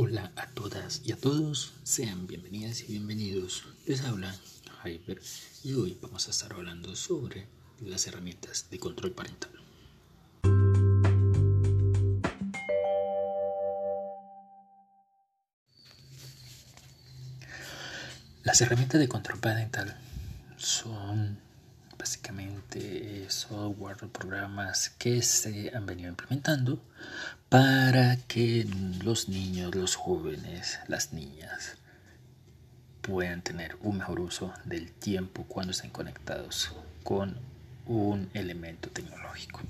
Hola a todas y a todos, sean bienvenidas y bienvenidos. Les habla Hyper y hoy vamos a estar hablando sobre las herramientas de control parental. Las herramientas de control parental son básicamente software o programas que se han venido implementando para que los niños, los jóvenes, las niñas puedan tener un mejor uso del tiempo cuando estén conectados con un elemento tecnológico.